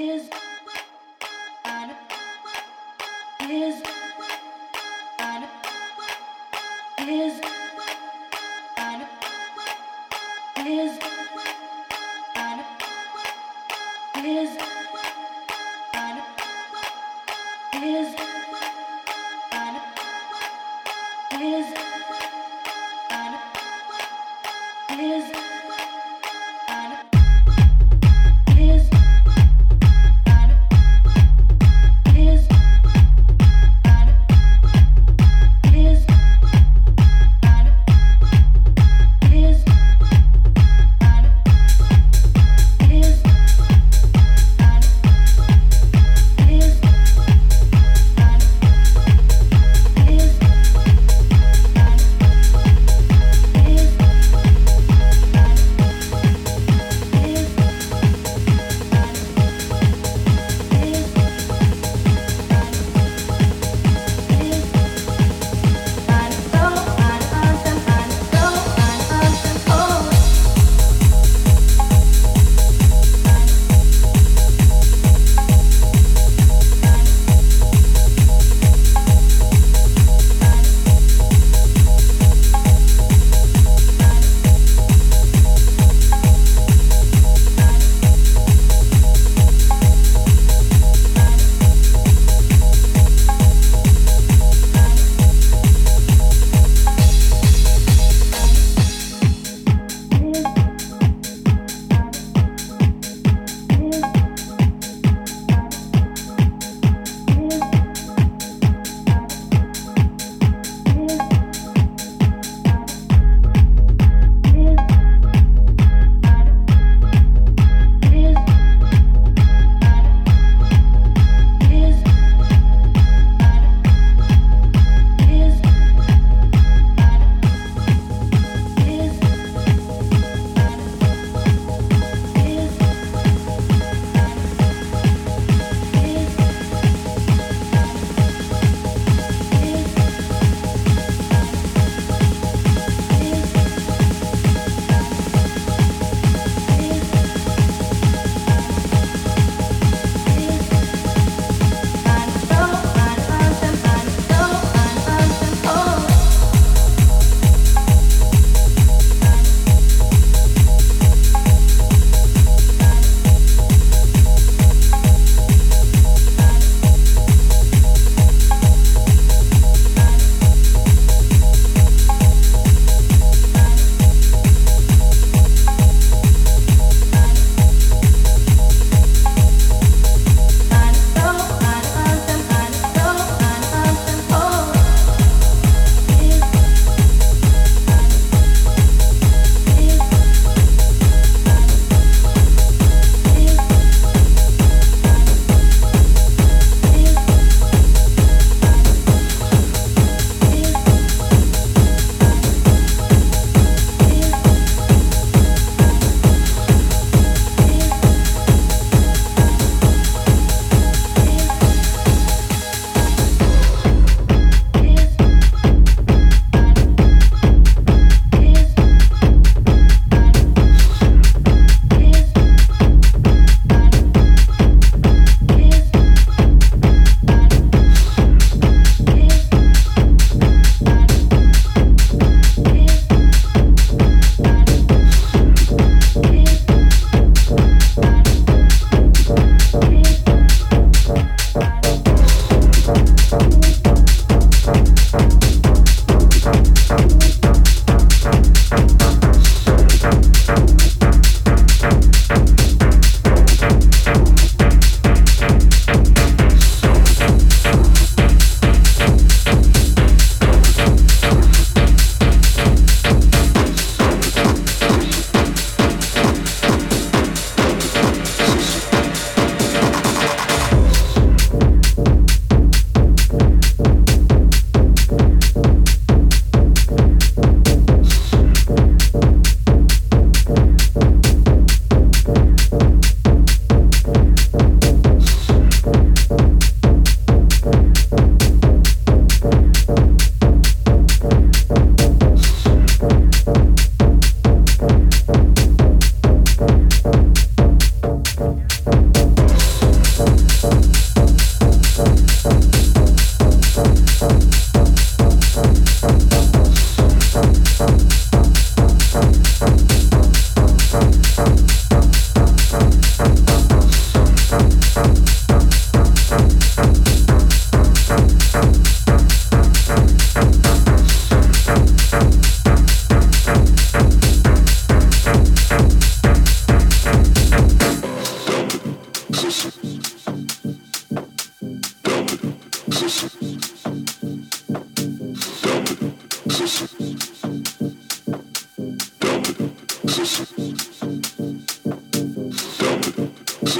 is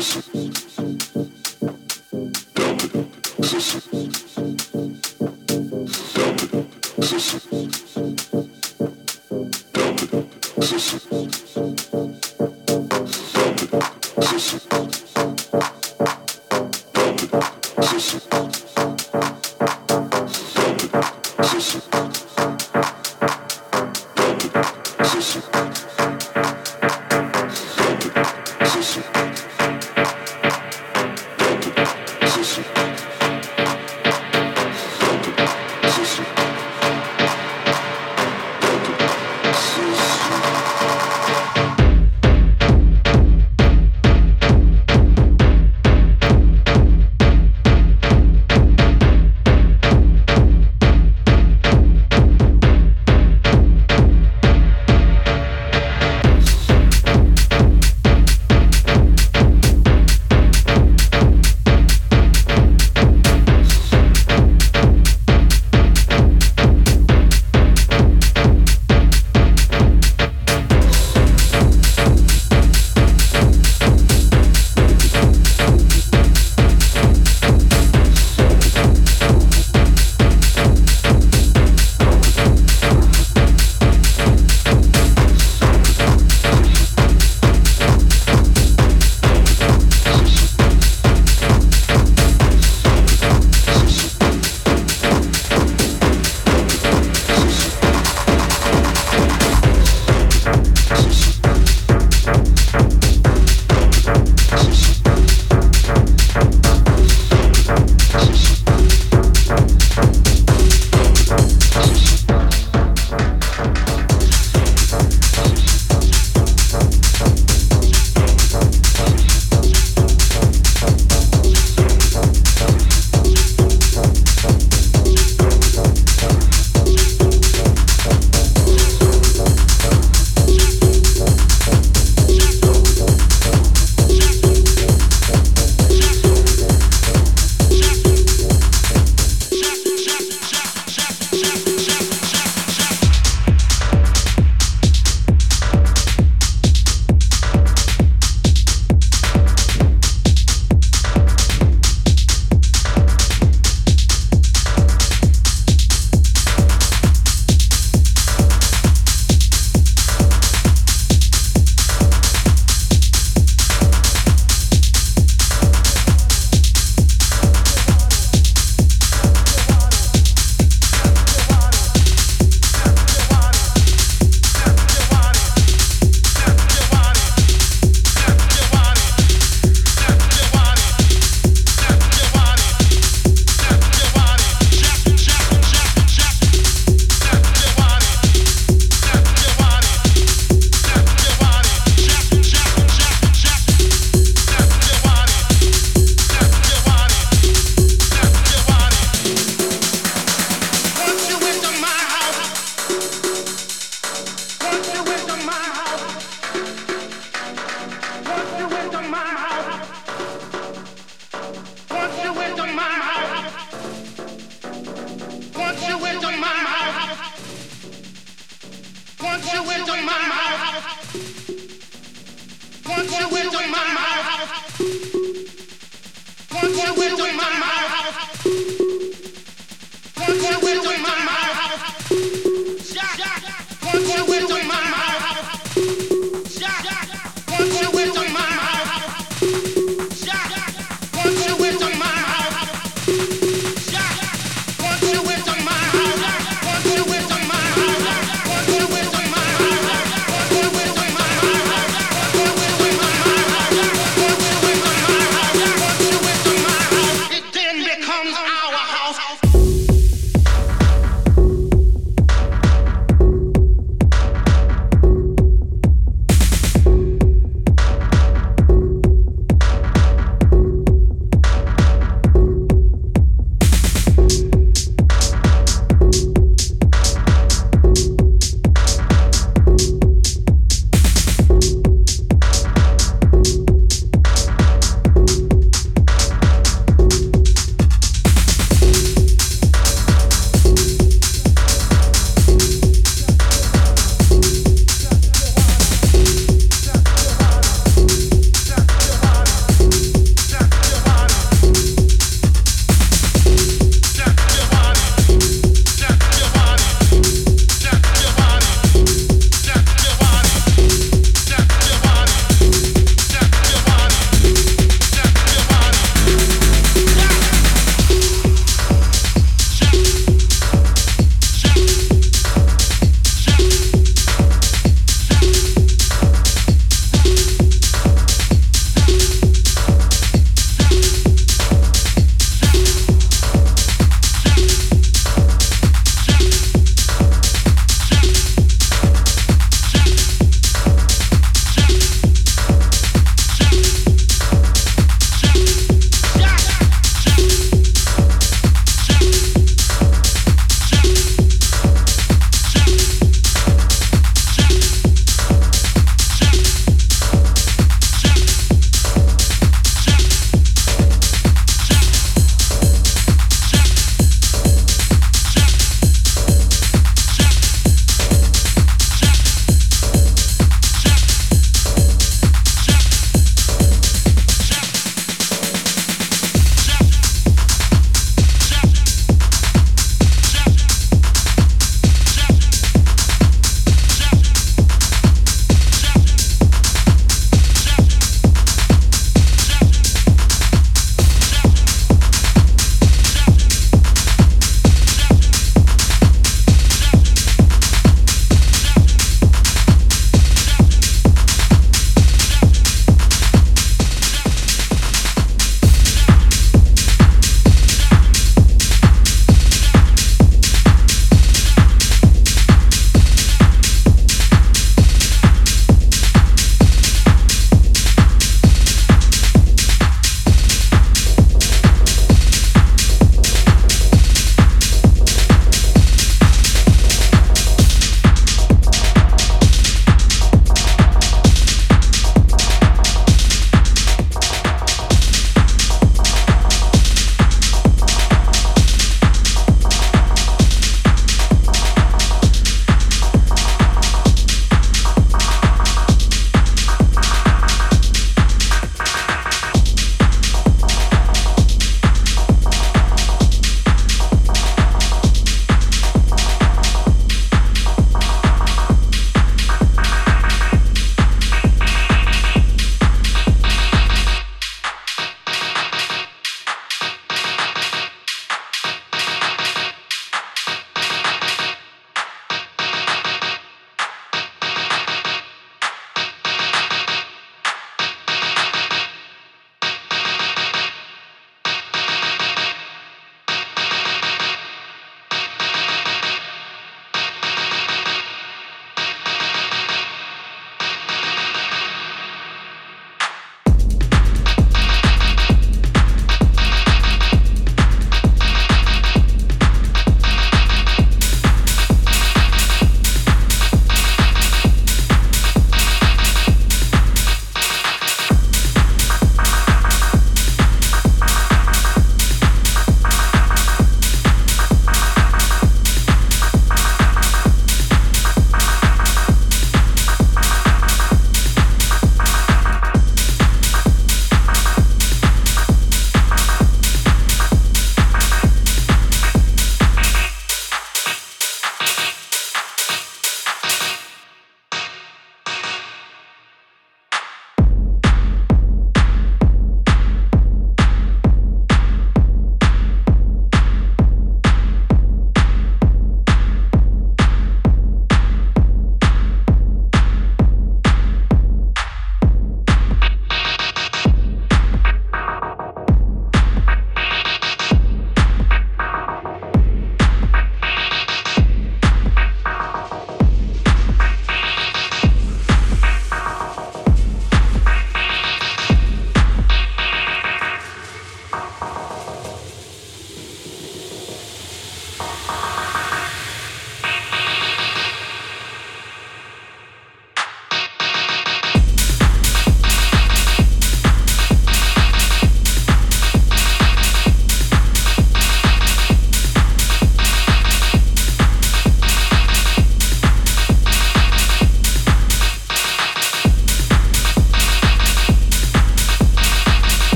Thank you.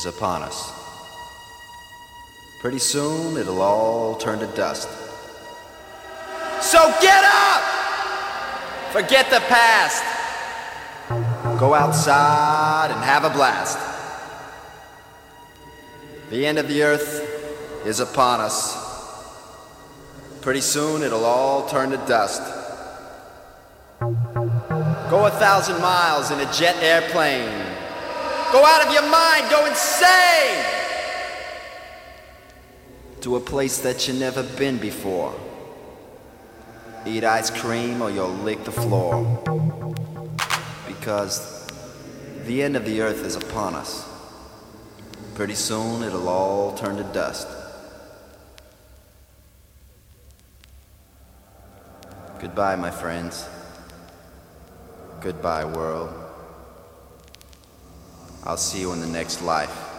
Is upon us. Pretty soon it'll all turn to dust. So get up! Forget the past. Go outside and have a blast. The end of the earth is upon us. Pretty soon it'll all turn to dust. Go a thousand miles in a jet airplane. Go out of your mind, go insane! To a place that you never been before. Eat ice cream or you'll lick the floor. Because the end of the earth is upon us. Pretty soon it'll all turn to dust. Goodbye, my friends. Goodbye, world. I'll see you in the next life.